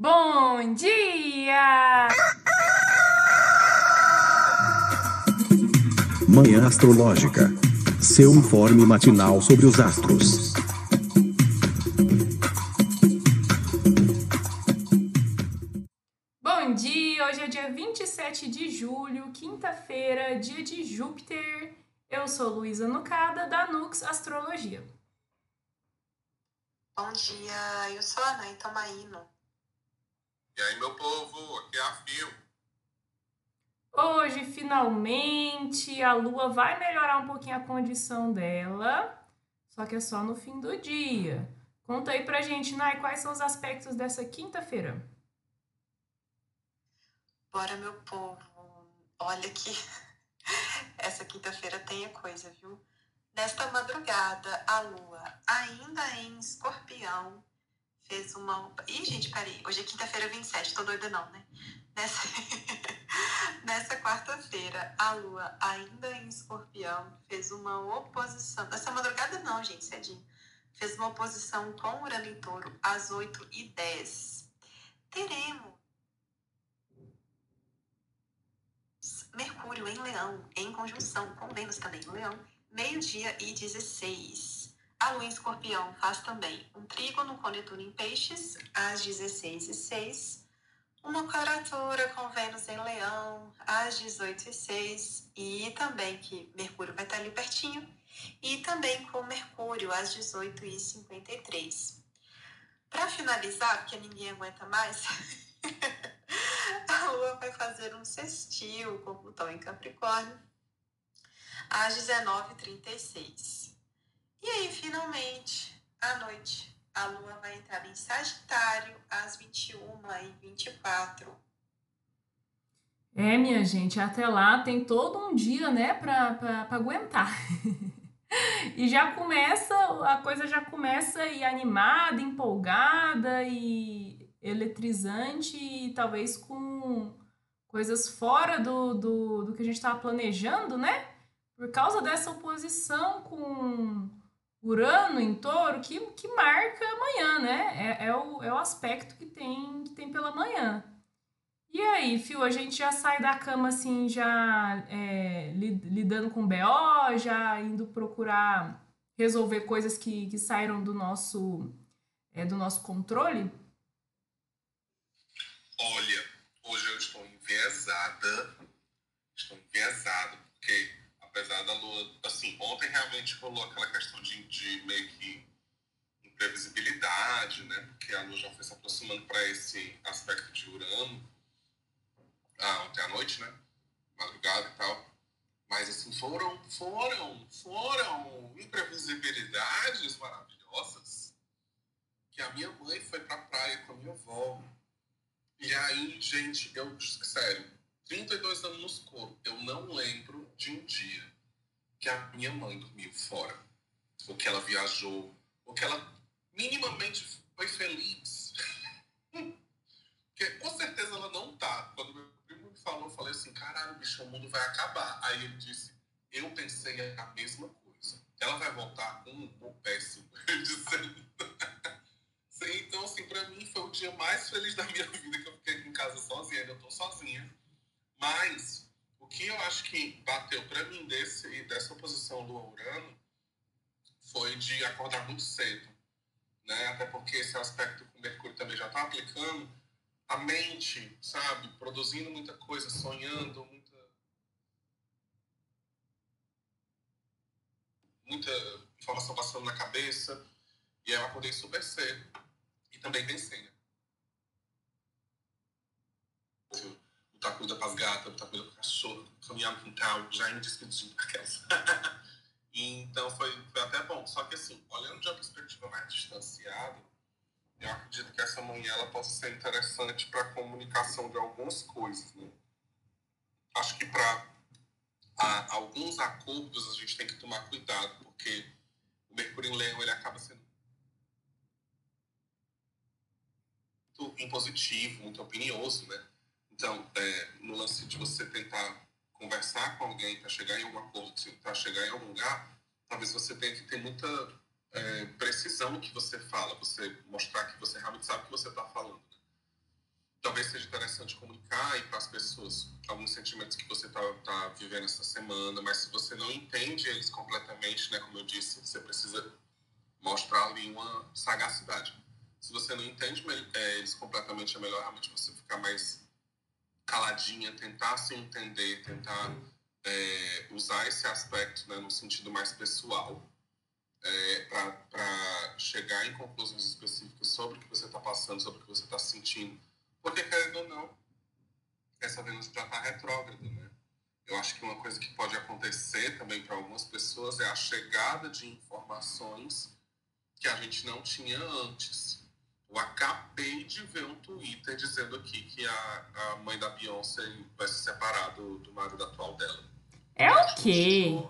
Bom dia! Manhã Astrológica. Seu informe matinal sobre os astros. Bom dia! Hoje é dia 27 de julho, quinta-feira, dia de Júpiter. Eu sou Luísa Nucada, da Nux Astrologia. Bom dia, eu sou a Ana Itomaíno. E aí, meu povo, aqui é a Fio. Hoje, finalmente, a lua vai melhorar um pouquinho a condição dela, só que é só no fim do dia. Conta aí pra gente, Nai, quais são os aspectos dessa quinta-feira? Bora, meu povo. Olha que essa quinta-feira tem a coisa, viu? Nesta madrugada, a lua, ainda em escorpião, fez uma. Ih, gente, peraí. Hoje é quinta-feira 27, tô doida não, né? Nessa, Nessa quarta-feira, a lua, ainda em escorpião, fez uma oposição. Nessa madrugada, não, gente, cedinho. Fez uma oposição com Urano em touro às 8h10. Teremos Mercúrio em Leão, em conjunção com Vênus também em Leão, meio-dia e 16. A Lua em Escorpião faz também um trígono com Netuno em Peixes, às 16h06. Uma quadratura com Vênus em Leão, às 18h06. E também que Mercúrio vai estar ali pertinho. E também com Mercúrio, às 18h53. Para finalizar, porque ninguém aguenta mais, a Lua vai fazer um sextil com Plutão em Capricórnio às 19h36. E aí, finalmente, à noite, a Lua vai entrar em Sagitário às 21h24. É, minha gente, até lá tem todo um dia, né, pra, aguentar. e já começa, a coisa já começa aí animada, empolgada e eletrizante e talvez com coisas fora do, do, do que a gente estava planejando, né? Por causa dessa oposição com Urano em touro, que, que marca amanhã, né? É, é, o, é o aspecto que tem, que tem pela manhã. E aí, Fio, a gente já sai da cama assim, já é, lidando com BO, já indo procurar resolver coisas que, que saíram do nosso, é, do nosso controle? Olha, hoje eu estou enviesada. Estou enviesado, apesar da lua. Assim, ontem realmente rolou aquela questão de, de meio que imprevisibilidade, né? Porque a lua já foi se aproximando para esse aspecto de Urano. Ah, ontem à noite, né? Madrugada e tal. Mas, assim, foram, foram, foram imprevisibilidades maravilhosas que a minha mãe foi pra praia com a minha avó. E aí, gente, eu, sério, 32 anos no escuro, eu não lembro de um dia que a minha mãe dormiu fora, ou que ela viajou, ou que ela minimamente foi feliz. Porque com certeza ela não tá. Quando meu primo me falou, eu falei assim: caralho, bicho, o mundo vai acabar. Aí ele disse: eu pensei a mesma coisa. Ela vai voltar com um péssimo. dizendo. então, assim, pra mim foi o dia mais feliz da minha vida que eu fiquei em casa sozinha. Ainda tô sozinha. Mas o que eu acho que bateu para mim desse, dessa oposição Lua-Urano foi de acordar muito cedo. Né? Até porque esse aspecto que o Mercúrio também já está aplicando, a mente, sabe, produzindo muita coisa, sonhando, muita. muita informação passando na cabeça. E eu acordei super cedo. E também pensei, né? Botar comida para as gatas, botar comida para o cachorro, caminhar no quintal, já em despedindo aquelas. então foi, foi até bom. Só que assim, olhando de uma perspectiva mais distanciada, eu acredito que essa manhã ela possa ser interessante para a comunicação de algumas coisas. Né? Acho que para alguns acordos a gente tem que tomar cuidado, porque o Mercúrio em Leão ele acaba sendo muito impositivo, muito opinioso, né? Então, é, no lance de você tentar conversar com alguém para chegar em algum acordo, para chegar em algum lugar, talvez você tenha que ter muita é, precisão no que você fala, você mostrar que você realmente sabe o que você está falando. Né? talvez seja interessante comunicar aí para as pessoas alguns sentimentos que você está tá vivendo essa semana, mas se você não entende eles completamente, né, como eu disse, você precisa mostrar ali uma sagacidade. Se você não entende é, eles completamente, é melhor realmente você ficar mais caladinha, tentar se entender, tentar é, usar esse aspecto né, no sentido mais pessoal é, para chegar em conclusões específicas sobre o que você está passando, sobre o que você está sentindo. Porque, querendo ou não, essa Vênus já está retrógrada, né? Eu acho que uma coisa que pode acontecer também para algumas pessoas é a chegada de informações que a gente não tinha antes. Eu acabei de ver um Twitter dizendo aqui que a, a mãe da Beyoncé vai se separar do, do marido atual dela. É o quê?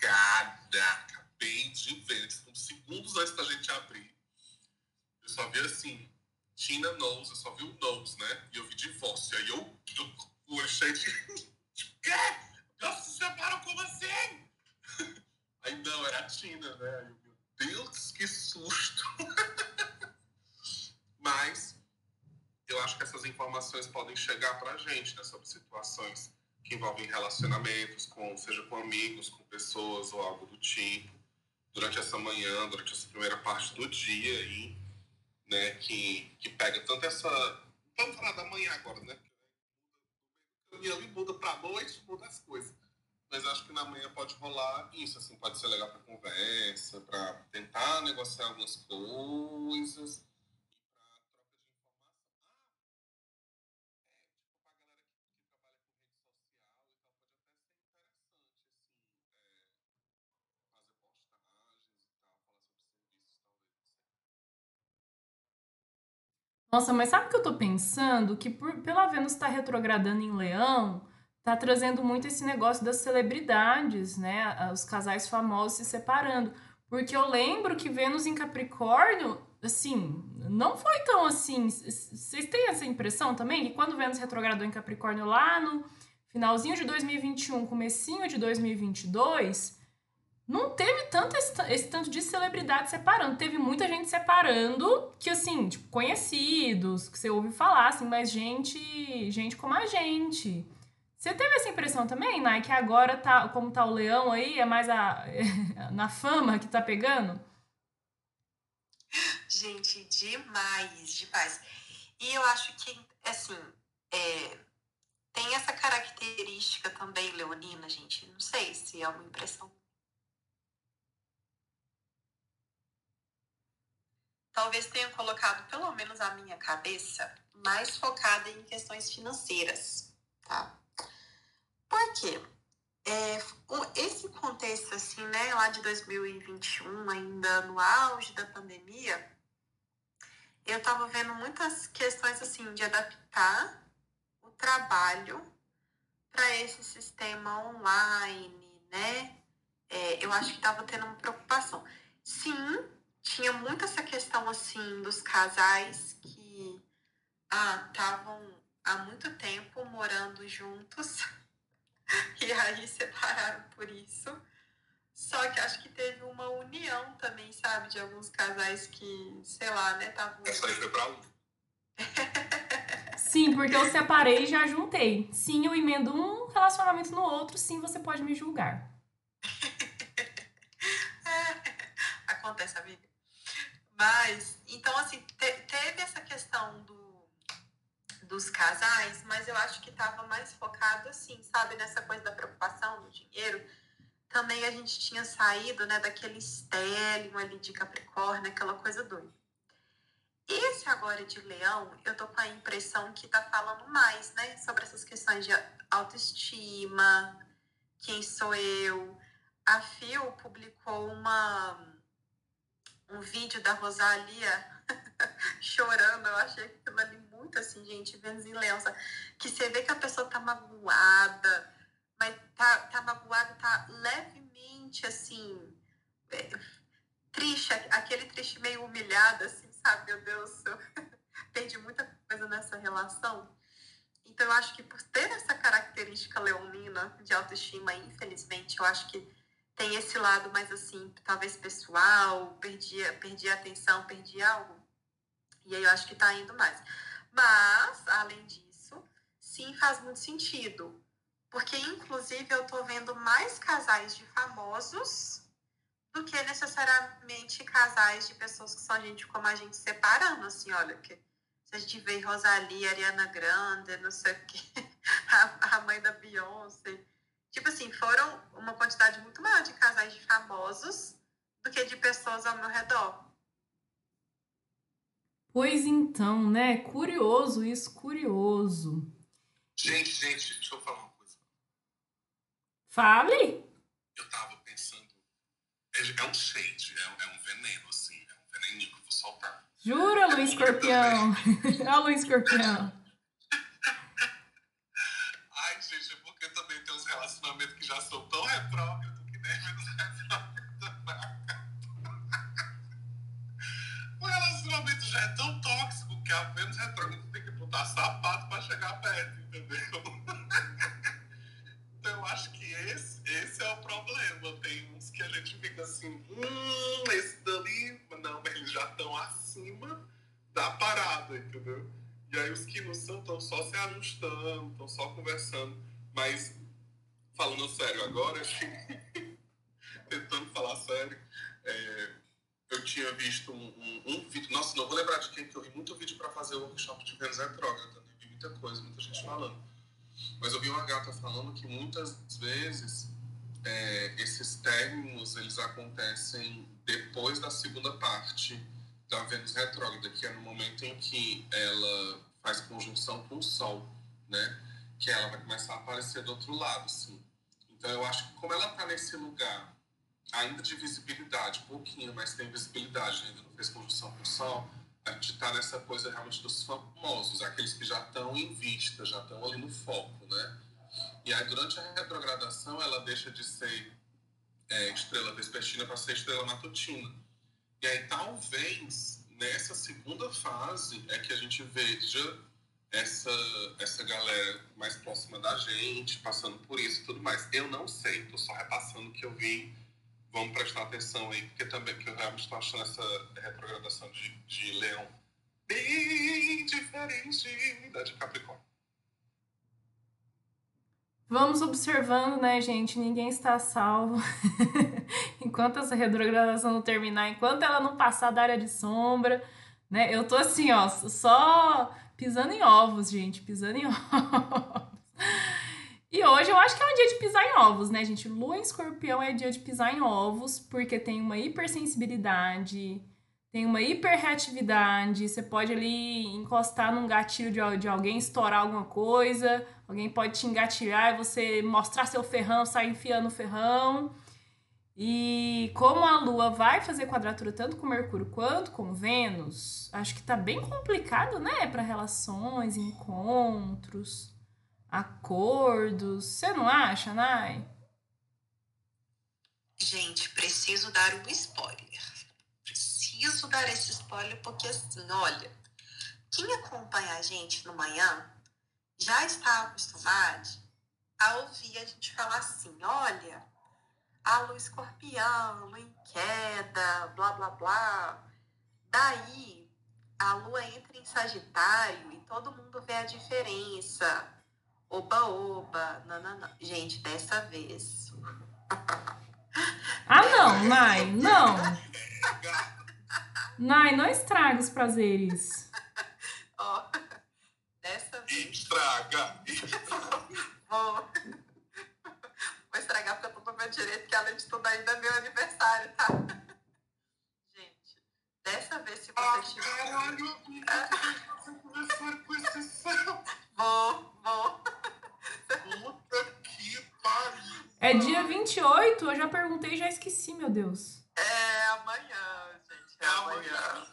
Cada acabei de ver, tipo, segundos antes da gente abrir. Eu só vi assim, Tina knows, eu só vi o knows, né? E eu vi divórcio. Aí eu, eu olho cheio de. Quê? Elas se separam como assim? Aí não, era a Tina, né? Aí eu, meu Deus, que susto! Mas eu que essas informações podem chegar pra gente, né? Sobre situações que envolvem relacionamentos, com, seja com amigos, com pessoas ou algo do tipo durante essa manhã, durante essa primeira parte do dia aí, né, que, que pega tanto essa. Vamos falar da manhã agora, né? E muda para noite, muda as coisas. Mas acho que na manhã pode rolar isso, assim, pode ser legal para conversa, para tentar negociar algumas coisas. Nossa, mas sabe o que eu tô pensando? Que por, pela Vênus estar tá retrogradando em Leão, tá trazendo muito esse negócio das celebridades, né? Os casais famosos se separando. Porque eu lembro que Vênus em Capricórnio, assim, não foi tão assim. Vocês têm essa impressão também? Que quando Vênus retrogradou em Capricórnio lá no finalzinho de 2021, comecinho de 2022 não teve tanto esse, esse, tanto de celebridade separando. Teve muita gente separando, que assim, tipo, conhecidos, que você ouve falar, assim, mas gente, gente como a gente. Você teve essa impressão também, Nai, que agora tá, como tá o leão aí, é mais a, na fama que tá pegando? Gente, demais, demais. E eu acho que, assim, é, tem essa característica também, Leonina, gente. Não sei se é uma impressão talvez tenha colocado, pelo menos a minha cabeça, mais focada em questões financeiras, tá? Por quê? É, esse contexto, assim, né, lá de 2021, ainda no auge da pandemia, eu tava vendo muitas questões, assim, de adaptar o trabalho para esse sistema online, né? É, eu acho que tava tendo uma preocupação. Sim, tinha muito essa questão assim dos casais que estavam ah, há muito tempo morando juntos e aí separaram por isso. Só que acho que teve uma união também, sabe, de alguns casais que, sei lá, né, estavam. Essa aí foi pra um. Sim, porque eu separei e já juntei. Sim, eu emendo um relacionamento no outro, sim, você pode me julgar. Acontece, amiga. Mas, então, assim, te, teve essa questão do, dos casais, mas eu acho que estava mais focado, assim, sabe, nessa coisa da preocupação do dinheiro. Também a gente tinha saído, né, daquele estélio ali de Capricórnio, aquela coisa doida. Esse agora de Leão, eu tô com a impressão que tá falando mais, né, sobre essas questões de autoestima, quem sou eu. A Fio publicou uma um vídeo da Rosalia chorando. Eu achei aquilo ali muito assim, gente, vendo em Leonça. Que você vê que a pessoa tá magoada, mas tá, tá magoada, tá levemente assim, é, triste, aquele triste meio humilhado, assim, sabe? Meu Deus, eu perdi muita coisa nessa relação. Então, eu acho que por ter essa característica leonina de autoestima, infelizmente, eu acho que tem esse lado mais assim, talvez pessoal, perdi, perdi a atenção, perdi algo. E aí eu acho que tá indo mais. Mas, além disso, sim, faz muito sentido. Porque, inclusive, eu tô vendo mais casais de famosos do que necessariamente casais de pessoas que são gente como a gente separando, assim, olha, que se a gente vê Rosalie, Ariana Grande, não sei o quê, a, a mãe da Beyoncé. Tipo assim, foram uma quantidade muito maior de casais de famosos do que de pessoas ao meu redor. Pois então, né? Curioso isso, curioso. Gente, gente, deixa eu falar uma coisa. Fale! Eu tava pensando. É, é um shade, é, é um veneno, assim. É um veneninho que eu vou soltar. Jura, Luiz Escorpião? Olha o Luiz Escorpião. Ai, gente, é porque relacionamentos que já são tão retrógrados que nem menos O relacionamento já é tão tóxico que a Vênus retrógrada tem que botar sapato pra chegar perto, entendeu? Então eu acho que esse, esse é o problema. Tem uns que a gente fica assim, hum, esse dali, não, mas eles já estão acima da parada, entendeu? E aí os que não são estão só se ajustando, estão só conversando. Mas, falando sério agora, tentando falar sério, é, eu tinha visto um, um, um, vídeo, nossa, não vou lembrar de quem, que eu vi muito vídeo para fazer o workshop de Vênus Retrógrada, né? vi muita coisa, muita gente falando. Mas eu vi uma gata falando que muitas vezes é, esses términos eles acontecem depois da segunda parte da Vênus retrógrada, que é no momento em que ela faz conjunção com o Sol, né? Que ela vai começar a aparecer do outro lado, assim. Então eu acho que como ela está nesse lugar ainda de visibilidade, pouquinho, mas tem visibilidade, ainda não fez conjunção com o Sol, a gente está nessa coisa realmente dos famosos, aqueles que já estão em vista, já estão ali no foco, né? E aí, durante a retrogradação, ela deixa de ser é, estrela vespertina para ser estrela matutina. E aí, talvez, nessa segunda fase, é que a gente veja essa, essa galera mais próxima da gente, passando por isso e tudo mais. Eu não sei, estou só repassando o que eu vi. Vamos prestar atenção aí, porque também que eu realmente estou achando essa retrogradação de, de leão bem diferente da de Capricórnio. Vamos observando, né, gente? Ninguém está salvo. enquanto essa retrogradação não terminar, enquanto ela não passar da área de sombra, né? Eu tô assim, ó, só pisando em ovos, gente, pisando em ovos. E hoje eu acho que é um dia de pisar em ovos, né, gente? Lua em escorpião é dia de pisar em ovos, porque tem uma hipersensibilidade, tem uma hiperreatividade, você pode ali encostar num gatilho de, de alguém, estourar alguma coisa, alguém pode te engatilhar e você mostrar seu ferrão, sair enfiando o ferrão. E como a Lua vai fazer quadratura tanto com Mercúrio quanto com Vênus, acho que tá bem complicado, né, para relações, encontros acordos. Você não acha, Nai? Gente, preciso dar um spoiler. Preciso dar esse spoiler porque, assim, olha, quem acompanha a gente no manhã já está acostumado a ouvir a gente falar assim: olha, a lua escorpião, lua em queda, blá blá blá. Daí a lua entra em Sagitário e todo mundo vê a diferença Oba-oba, nanana. Gente, dessa vez. Ah, não, Nai, não. Nai, não estraga os prazeres. Ó, oh, dessa vez. Estraga! Vou. Vou estragar porque eu tô no meu direito, que além de tudo ainda é meu aniversário, tá? Gente, dessa vez, se você ah, tiver. Caralho, aniversário com esse céu! Vou, vou. Puta que pariu. É dia 28? Eu já perguntei e já esqueci, meu Deus. É amanhã, gente. É, é amanhã. amanhã.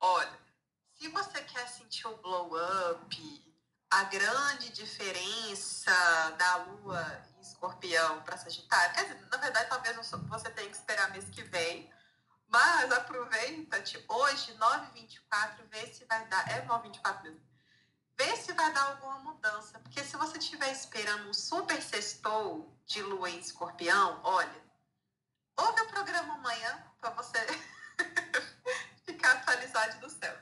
Olha, se você quer sentir o blow up, a grande diferença da lua escorpião para Sagitário, quer dizer, na verdade, talvez você tenha que esperar mês que vem. Mas aproveita-te hoje, 9h24, vê se vai dar. É 9h24 mesmo Vê se vai dar alguma mudança. Porque se você estiver esperando um super sextou de lua em escorpião, olha, ouve o programa amanhã para você ficar atualizado do céu.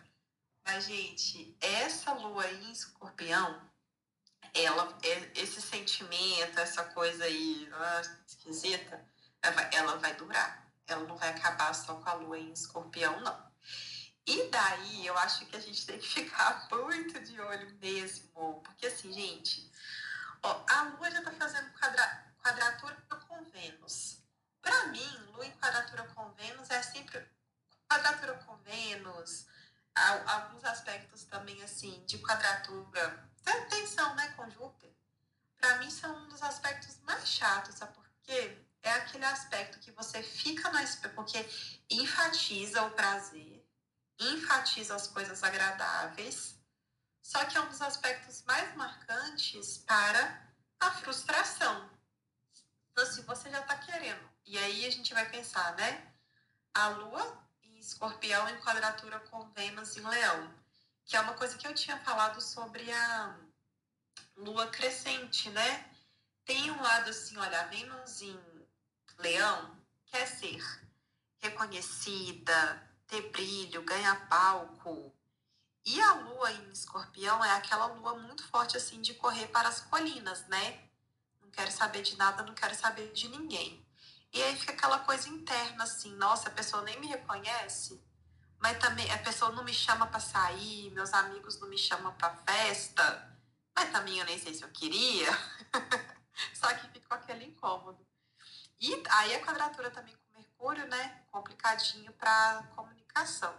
Mas, gente, essa lua em escorpião, ela, é, esse sentimento, essa coisa aí ah, esquisita, ela vai, durar. Ela não vai acabar só com a lua em escorpião, não. E daí eu acho que a gente tem que ficar muito de olho mesmo. Porque assim, gente, ó, a Lua já tá fazendo quadra, quadratura com Vênus. Para mim, Lua em quadratura com Vênus é sempre quadratura com Vênus, alguns aspectos também assim de quadratura, tem Júpiter. Mim são um dos aspectos mais chatos, sabe por quê? É aquele aspecto que você fica na porque enfatiza o prazer, enfatiza as coisas agradáveis, só que é um dos aspectos mais marcantes para a frustração. Então, se você já está querendo, e aí a gente vai pensar, né? A Lua em Escorpião em quadratura com Vênus em Leão, que é uma coisa que eu tinha falado sobre a Lua crescente, né? Tem um lado assim, olha, a Vênus em Leão quer ser reconhecida, ter brilho, ganhar palco. E a lua em escorpião é aquela lua muito forte assim de correr para as colinas, né? Não quero saber de nada, não quero saber de ninguém. E aí fica aquela coisa interna assim, nossa, a pessoa nem me reconhece, mas também a pessoa não me chama para sair, meus amigos não me chamam para festa, mas também eu nem sei se eu queria. Só que ficou aquele incômodo. E aí a quadratura também com Mercúrio, né? Complicadinho para comunicação.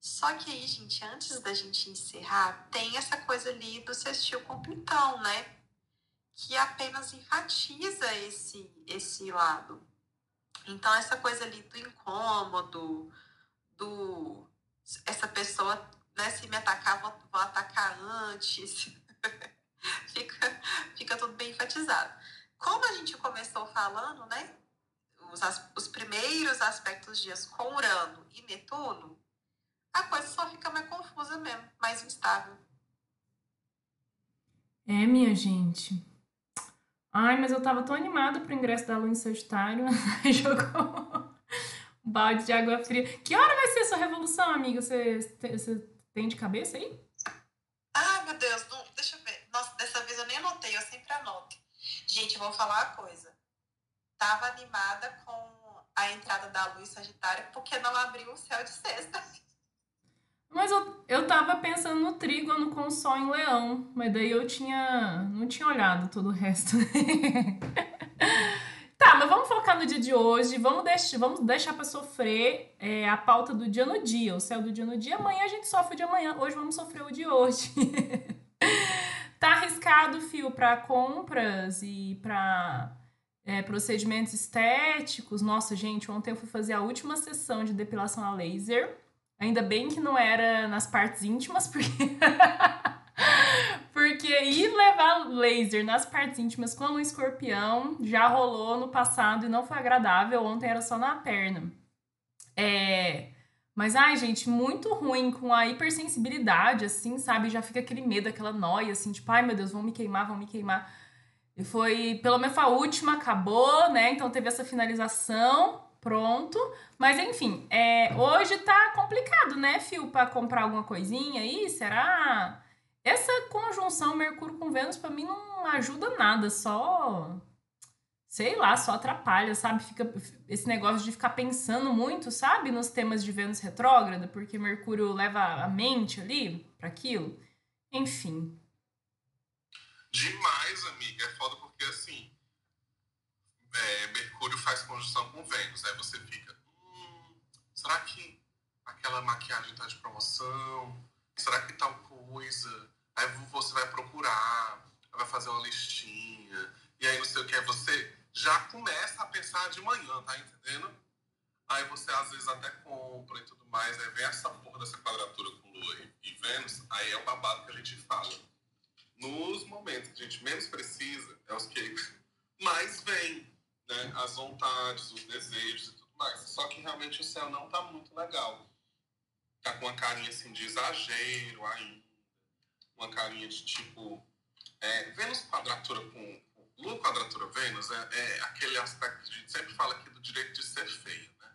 Só que aí, gente, antes da gente encerrar, tem essa coisa ali do sextil com Plutão, né? Que apenas enfatiza esse, esse lado. Então, essa coisa ali do incômodo, do. Essa pessoa, né, se me atacar, vou, vou atacar antes. fica, fica tudo bem enfatizado. Como a gente começou falando, né? os, os primeiros aspectos dias com Urano e Netuno, a coisa só fica mais confusa mesmo, mais instável. É, minha gente. Ai, mas eu tava tão animada pro ingresso da Lua em Sagitário, jogou um balde de água fria. Que hora vai ser a sua revolução, amiga? Você, você tem de cabeça aí? Meu Deus, não, deixa eu ver. Nossa, dessa vez eu nem anotei, eu sempre anoto. Gente, vou falar uma coisa estava animada com a entrada da luz Sagitário porque não abriu o céu de sexta. Mas eu, eu tava pensando no trígono com o sol em leão, mas daí eu tinha. não tinha olhado todo o resto. tá, mas vamos focar no dia de hoje. Vamos, deixar, vamos deixar pra sofrer é, a pauta do dia no dia, o céu do dia no dia. Amanhã a gente sofre o de amanhã. Hoje vamos sofrer o de hoje. tá arriscado fio para compras e para é, procedimentos estéticos. Nossa, gente, ontem eu fui fazer a última sessão de depilação a laser. Ainda bem que não era nas partes íntimas, porque. porque ir levar laser nas partes íntimas com um escorpião já rolou no passado e não foi agradável. Ontem era só na perna. É. Mas, ai, gente, muito ruim com a hipersensibilidade, assim, sabe? Já fica aquele medo, aquela noia, assim, tipo, ai meu Deus, vão me queimar, vão me queimar. E foi, pelo menos a última, acabou, né? Então teve essa finalização, pronto. Mas enfim, é, hoje tá complicado, né, Fio, para comprar alguma coisinha aí? Será? Essa conjunção Mercúrio com Vênus para mim não ajuda nada, só sei lá, só atrapalha, sabe? Fica esse negócio de ficar pensando muito, sabe, nos temas de Vênus retrógrada, porque Mercúrio leva a mente ali para aquilo. Enfim, Demais, amiga. É foda porque assim. É, Mercúrio faz conjunção com Vênus. Aí você fica. Hum, será que aquela maquiagem tá de promoção? Será que tal coisa? Aí você vai procurar, vai fazer uma listinha. E aí não sei o que. você já começa a pensar de manhã, tá entendendo? Aí você às vezes até compra e tudo mais. Aí vem essa porra dessa quadratura com Lua e Vênus. Aí é o babado que a gente fala nos momentos que a gente menos precisa, é os que mais vem, né? As vontades, os desejos e tudo mais. Só que realmente o céu não tá muito legal. Tá com uma carinha assim de exagero ainda. Uma carinha de tipo. É, Vênus quadratura com. Lua quadratura Vênus é, é aquele aspecto que a gente sempre fala aqui do direito de ser feio, né?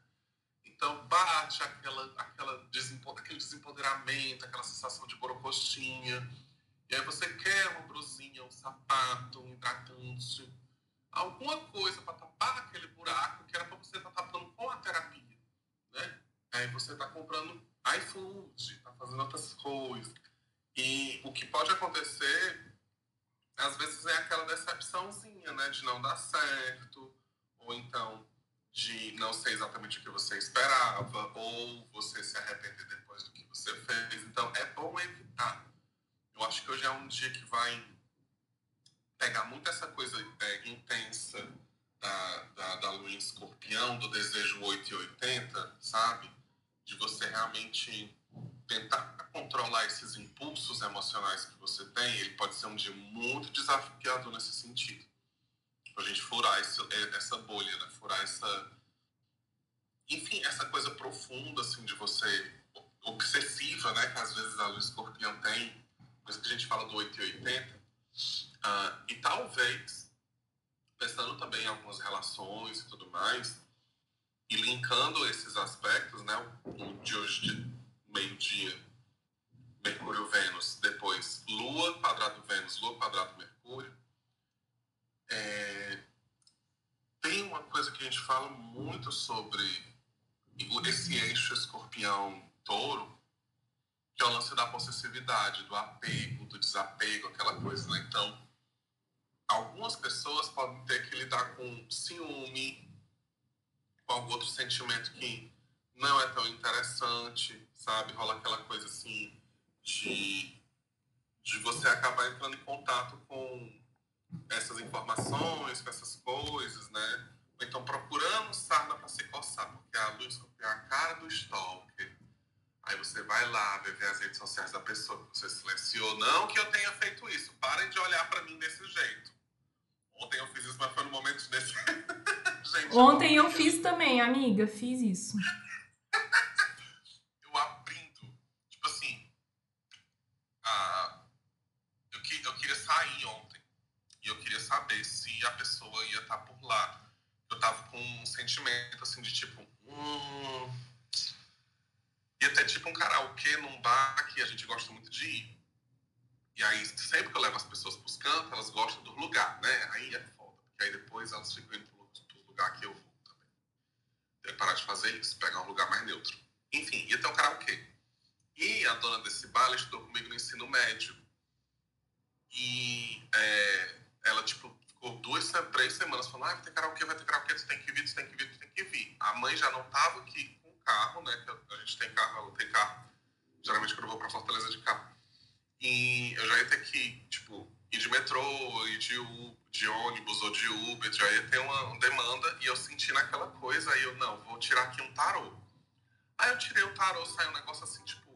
Então bate aquela, aquela desempo, aquele desempoderamento, aquela sensação de borocoxinha. E aí você quer uma brusinha, um sapato, um hidratante, alguma coisa para tapar aquele buraco que era para você estar tá tapando com a terapia, né? Aí você está comprando iFood, está fazendo outras coisas. E o que pode acontecer, às vezes, é aquela decepçãozinha, né? De não dar certo, ou então de não ser exatamente o que você esperava, ou você se arrepender depois do que você fez. Então, é bom evitar. Eu acho que hoje é um dia que vai pegar muito essa coisa é, intensa da, da, da lua em escorpião, do desejo 880, sabe? De você realmente tentar controlar esses impulsos emocionais que você tem. Ele pode ser um dia muito desafiador nesse sentido a gente furar esse, é, essa bolha, né? Furar essa. Enfim, essa coisa profunda, assim, de você. obsessiva, né? Que às vezes a luz escorpião tem. Mas que a gente fala do 880. Uh, ah, e talvez, pensando também em algumas relações e tudo mais, e linkando esses aspectos, né? O de hoje, de meio-dia, Mercúrio-Vênus, depois Lua, quadrado Vênus, Lua, quadrado Mercúrio é, tem uma coisa que a gente fala muito sobre esse eixo escorpião-touro, que é o lance da possessividade, do apego, do desapego, aquela coisa, né? Então, algumas pessoas podem ter que lidar com ciúme, com algum outro sentimento que não é tão interessante, sabe? Rola aquela coisa assim de, de você acabar entrando em contato com essas informações, com essas coisas, né? Então procurando sarna para se coçar, porque a luz é a cara do stalker. Aí você vai lá, ver as redes sociais da pessoa que você silenciou. Não que eu tenha feito isso. Parem de olhar para mim desse jeito. Ontem eu fiz isso, mas foi no momento desse. Gente, Ontem eu, eu fiz também, amiga. Fiz isso. eu abrindo. Tipo assim. Ah, eu, que, eu queria sair ontem e eu queria saber se a pessoa ia estar tá por lá. Eu tava com um sentimento assim de tipo, hum. Ia ter tipo um karaokê num bar que a gente gosta muito de ir. E aí, sempre que eu levo as pessoas pros cantos, elas gostam do lugar, né? Aí é foda, porque aí depois elas ficam indo pro, pro lugar que eu vou também. Tem que parar de fazer isso, pegar um lugar mais neutro. Enfim, ia ter um karaokê. E a dona desse bar, ela estudou comigo no ensino médio. E três semanas falando, ah, vai ter karaokê, vai ter karaokê, tu tem que vir, tu tem que vir, tu tem que vir. A mãe já não tava aqui com o carro, né, a gente tem carro, ela tem carro, geralmente quando eu vou pra Fortaleza de carro. E eu já ia ter que, tipo, ir de metrô, ir de, de ônibus ou de Uber, já ia ter uma demanda, e eu senti naquela coisa, aí eu, não, vou tirar aqui um tarô. Aí eu tirei o tarô, saiu um negócio assim, tipo,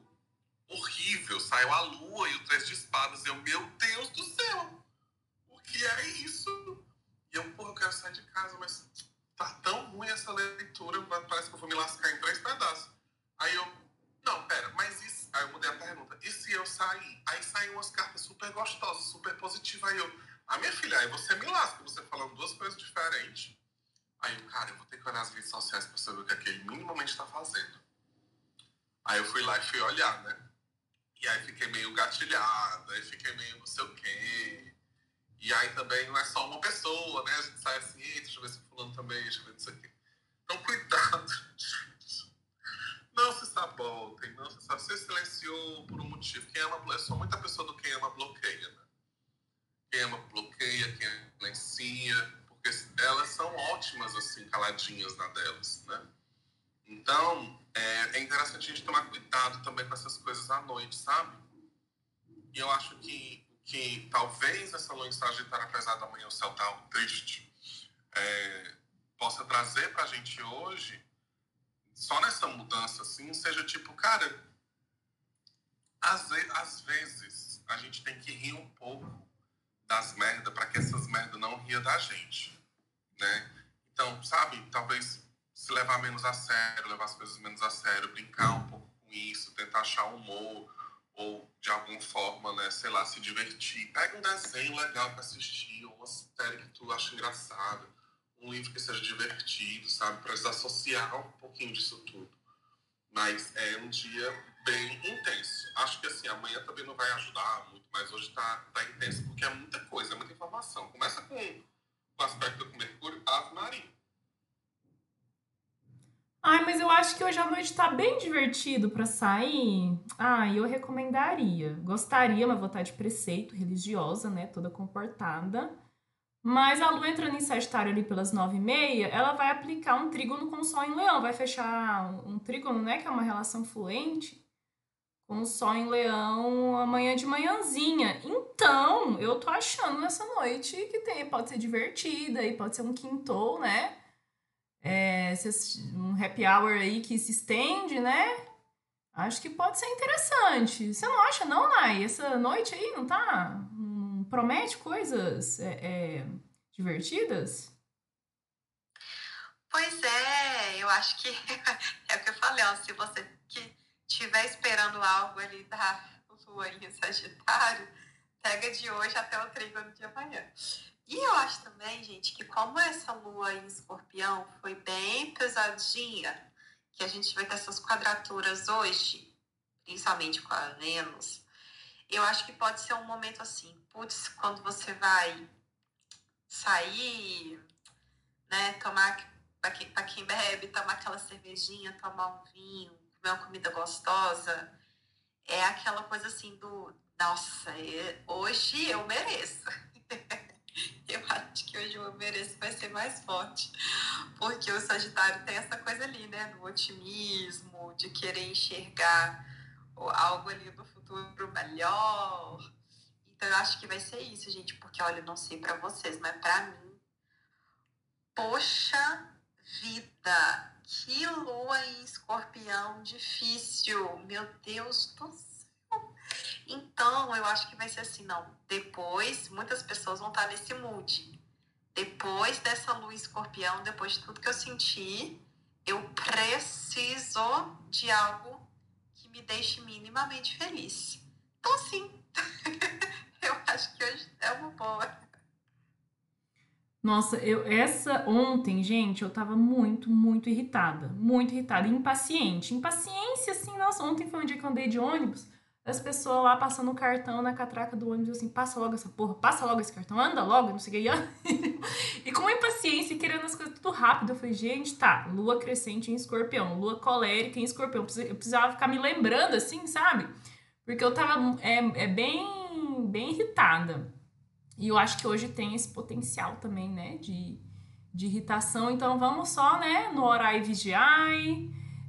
horrível, saiu a lua e o três de espadas, eu, meu Deus do céu, que é isso? E eu, porra, eu quero sair de casa, mas tá tão ruim essa leitura, parece que eu vou me lascar em três pedaços. Aí eu, não, pera, mas isso. Aí eu mudei a pergunta, e se eu sair? Aí saem umas cartas super gostosas, super positivas. Aí eu, a minha filha, aí você me lasca, você falando duas coisas diferentes. Aí eu, cara, eu vou ter que olhar as redes sociais pra saber o que, é que ele minimamente tá fazendo. Aí eu fui lá e fui olhar, né? E aí fiquei meio gatilhada, aí fiquei meio não sei o quê. E aí também não é só uma pessoa, né? A gente sai assim, deixa eu ver se fulano também, deixa eu ver isso aqui. Então, cuidado, gente. Não se sabotem, não se sabe. Você silenciou por um motivo. Quem ama, eu sou muita pessoa do quem ama bloqueia, né? Quem ama bloqueia, quem silencia, porque elas são ótimas, assim, caladinhas na delas, né? Então, é, é interessante a gente tomar cuidado também com essas coisas à noite, sabe? E eu acho que que talvez em Sagitário, apesar da manhã o céu estar tá triste, é, possa trazer para a gente hoje, só nessa mudança assim, seja tipo, cara, às, às vezes a gente tem que rir um pouco das merdas para que essas merdas não ria da gente, né? Então, sabe, talvez se levar menos a sério, levar as coisas menos a sério, brincar um pouco com isso, tentar achar humor, ou de alguma forma, né, sei lá, se divertir. Pega um desenho legal para assistir, ou uma série que tu acha engraçada, um livro que seja divertido, sabe? Para desassociar um pouquinho disso tudo. Mas é um dia bem intenso. Acho que assim, amanhã também não vai ajudar muito, mas hoje tá, tá intenso porque é muita coisa, é muita informação. Começa com o aspecto com Mercúrio, Ave Maria. Ai, mas eu acho que hoje à noite tá bem divertido para sair. Ah, eu recomendaria. Gostaria, mas vou estar de preceito, religiosa, né? Toda comportada. Mas a lua entrando em Sagitário ali pelas nove e meia, ela vai aplicar um trígono com o Sol em Leão. Vai fechar um trígono, né? Que é uma relação fluente com o Sol em Leão amanhã de manhãzinha. Então, eu tô achando essa noite que tem, pode ser divertida e pode ser um quintou, né? É, um happy hour aí que se estende, né? Acho que pode ser interessante. Você não acha, não, Nai? Essa noite aí não tá. Não promete coisas é, é, divertidas? Pois é, eu acho que é o que eu falei, ó, se você que estiver esperando algo ali da lua em Sagitário, pega de hoje até o trígono de amanhã. E eu acho também, gente, que como essa lua em escorpião foi bem pesadinha, que a gente vai ter essas quadraturas hoje, principalmente com a Vênus, eu acho que pode ser um momento assim, putz, quando você vai sair, né, tomar, para quem, quem bebe, tomar aquela cervejinha, tomar um vinho, comer uma comida gostosa, é aquela coisa assim do, nossa, é, hoje eu mereço. eu acho que hoje o mereço vai ser mais forte, porque o Sagitário tem essa coisa ali, né, do otimismo, de querer enxergar algo ali no futuro melhor. Então eu acho que vai ser isso, gente, porque olha, eu não sei para vocês, mas para mim, poxa vida, que lua em escorpião difícil, meu Deus do céu então, eu acho que vai ser assim, não. Depois, muitas pessoas vão estar nesse mood. Depois dessa lua escorpião, depois de tudo que eu senti, eu preciso de algo que me deixe minimamente feliz. Então, sim, eu acho que hoje é uma boa. Nossa, eu essa ontem, gente, eu tava muito, muito irritada, muito irritada, impaciente. Impaciência assim, nossa, ontem foi um dia que eu andei de ônibus as pessoas lá passando o cartão na catraca do ônibus, assim, passa logo essa porra, passa logo esse cartão, anda logo, não sei o que. e com impaciência, querendo as coisas tudo rápido, eu falei, gente, tá, lua crescente em escorpião, lua colérica em escorpião. Eu precisava ficar me lembrando, assim, sabe? Porque eu tava é, é bem, bem irritada. E eu acho que hoje tem esse potencial também, né, de, de irritação. Então vamos só, né, no orar e vigiar,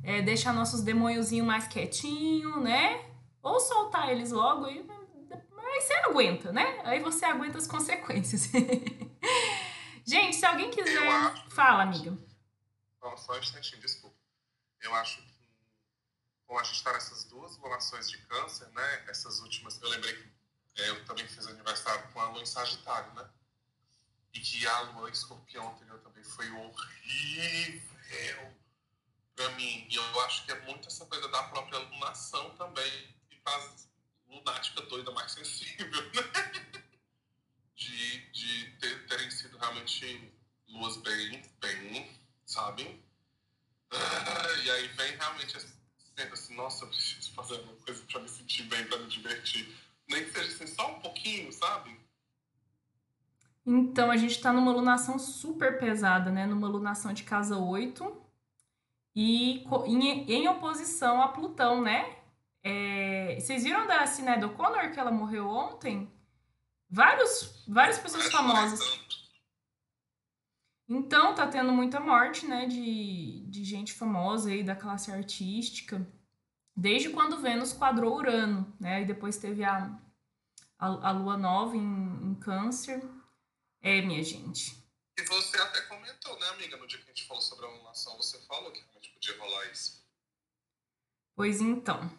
é, deixar nossos demôniozinhos mais quietinho, né? Soltar eles logo e aí você aguenta, né? Aí você aguenta as consequências. Gente, se alguém quiser. Acho... Fala, amiga. Não, só um instantinho, desculpa. Eu acho que, como a gente está nessas duas lunações de câncer, né? Essas últimas. Eu lembrei que é, eu também fiz aniversário com a lua em Sagitário, né? E que a lua em escorpião anterior também foi horrível para mim. E eu acho que é muito essa coisa da própria lunação também fase lunática doida mais sensível, né? De, de ter, terem sido realmente luas bem, bem, sabe? Ah, e aí vem realmente assim, nossa, preciso fazer alguma coisa pra me sentir bem, pra me divertir. Nem que seja assim, só um pouquinho, sabe? Então, a gente tá numa lunação super pesada, né? Numa lunação de casa 8 e em, em oposição a Plutão, né? É, vocês viram da Sinéad O'Connor que ela morreu ontem? Vários, várias pessoas famosas. Então tá tendo muita morte, né, de, de gente famosa aí da classe artística. Desde quando Vênus quadrou Urano, né? E depois teve a, a, a Lua Nova em, em Câncer. É, minha gente. E você até comentou, né, amiga, no dia que a gente falou sobre a alunação, você falou que realmente podia rolar isso. Pois então.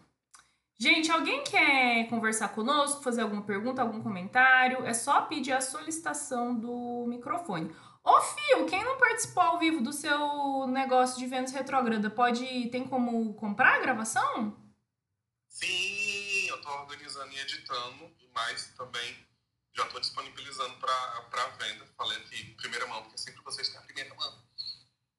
Gente, alguém quer conversar conosco, fazer alguma pergunta, algum comentário? É só pedir a solicitação do microfone. Ô, Fio, quem não participou ao vivo do seu negócio de Vênus Retrograda, pode, tem como comprar a gravação? Sim, eu tô organizando e editando, mas também já estou disponibilizando para venda. Falei aqui, primeira mão, porque sempre vocês têm a primeira mão.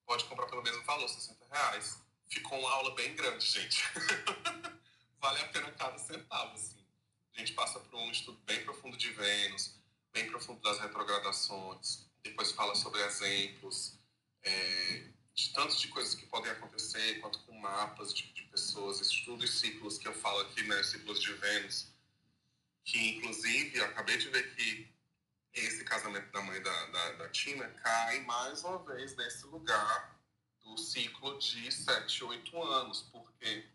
Pode comprar pelo mesmo valor, 60 reais. Ficou uma aula bem grande, gente. vale a pena cada centavo, assim. A gente passa por um estudo bem profundo de Vênus, bem profundo das retrogradações, depois fala sobre exemplos, é, de tantos de coisas que podem acontecer, quanto com mapas de, de pessoas, estudos ciclos que eu falo aqui, né, ciclos de Vênus, que inclusive eu acabei de ver que esse casamento da mãe da, da, da Tina cai mais uma vez nesse lugar do ciclo de 7, 8 anos, porque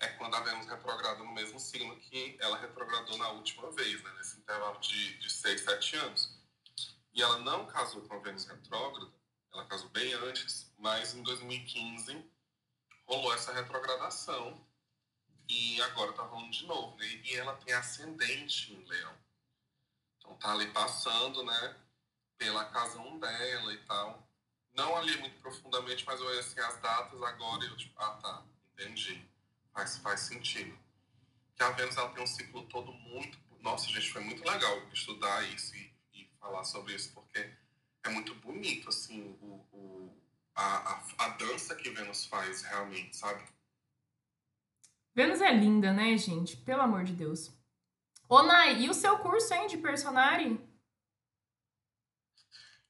é quando a Vênus retrograda no mesmo signo que ela retrogradou na última vez, né, nesse intervalo de, de 6, 7 anos. E ela não casou com a Vênus retrógrada, ela casou bem antes, mas em 2015 rolou essa retrogradação e agora tá rolando de novo, né? E ela tem ascendente em Leão. Então tá ali passando, né? Pela casa 1 dela e tal. Não ali muito profundamente, mas eu olhei assim as datas agora e eu tipo, ah tá, entendi. Faz, faz sentido. Que a Vênus ela tem um ciclo todo muito. Nossa, gente, foi muito legal estudar isso e, e falar sobre isso, porque é muito bonito, assim, o, o a, a, a dança que Vênus faz realmente, sabe? Vênus é linda, né, gente? Pelo amor de Deus. Ô, Nai, e o seu curso, hein, de personagem?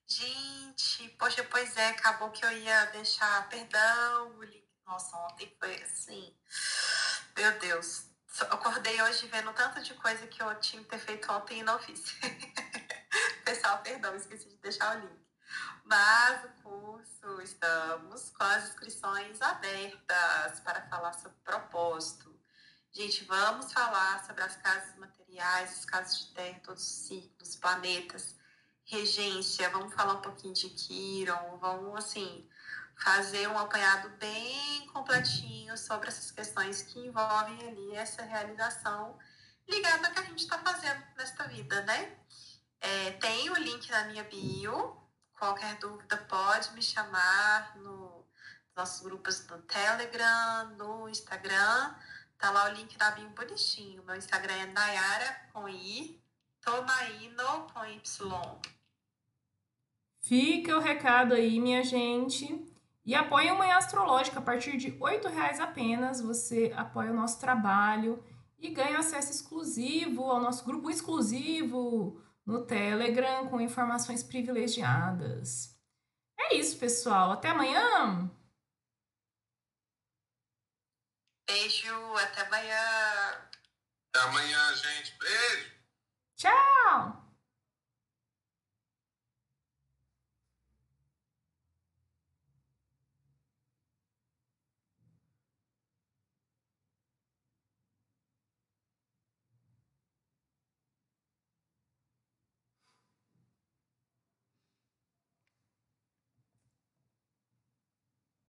Gente, poxa, pois é, acabou que eu ia deixar, perdão, nossa, ontem foi assim, meu Deus, acordei hoje vendo tanto de coisa que eu tinha que ter feito ontem e não fiz. Pessoal, perdão, esqueci de deixar o link. Mas o curso, estamos com as inscrições abertas para falar sobre propósito. Gente, vamos falar sobre as casas materiais, as casas de terra, todos os ciclos, planetas, regência, vamos falar um pouquinho de Quiron, vamos, assim, fazer um apanhado bem completinho sobre essas questões que envolvem ali essa realização ligada ao que a gente está fazendo nesta vida, né? É, tem o link na minha bio, Qualquer dúvida pode me chamar no nossos grupos no Telegram, no Instagram. Tá lá o link da bio bonitinho. Meu Instagram é Nayara com I, Tomaino com Y. Fica o recado aí, minha gente. E apoie a Manhã Astrológica. A partir de R$ reais apenas, você apoia o nosso trabalho e ganha acesso exclusivo ao nosso grupo exclusivo no Telegram com informações privilegiadas. É isso, pessoal. Até amanhã! Beijo, até amanhã! Até amanhã, gente. Beijo!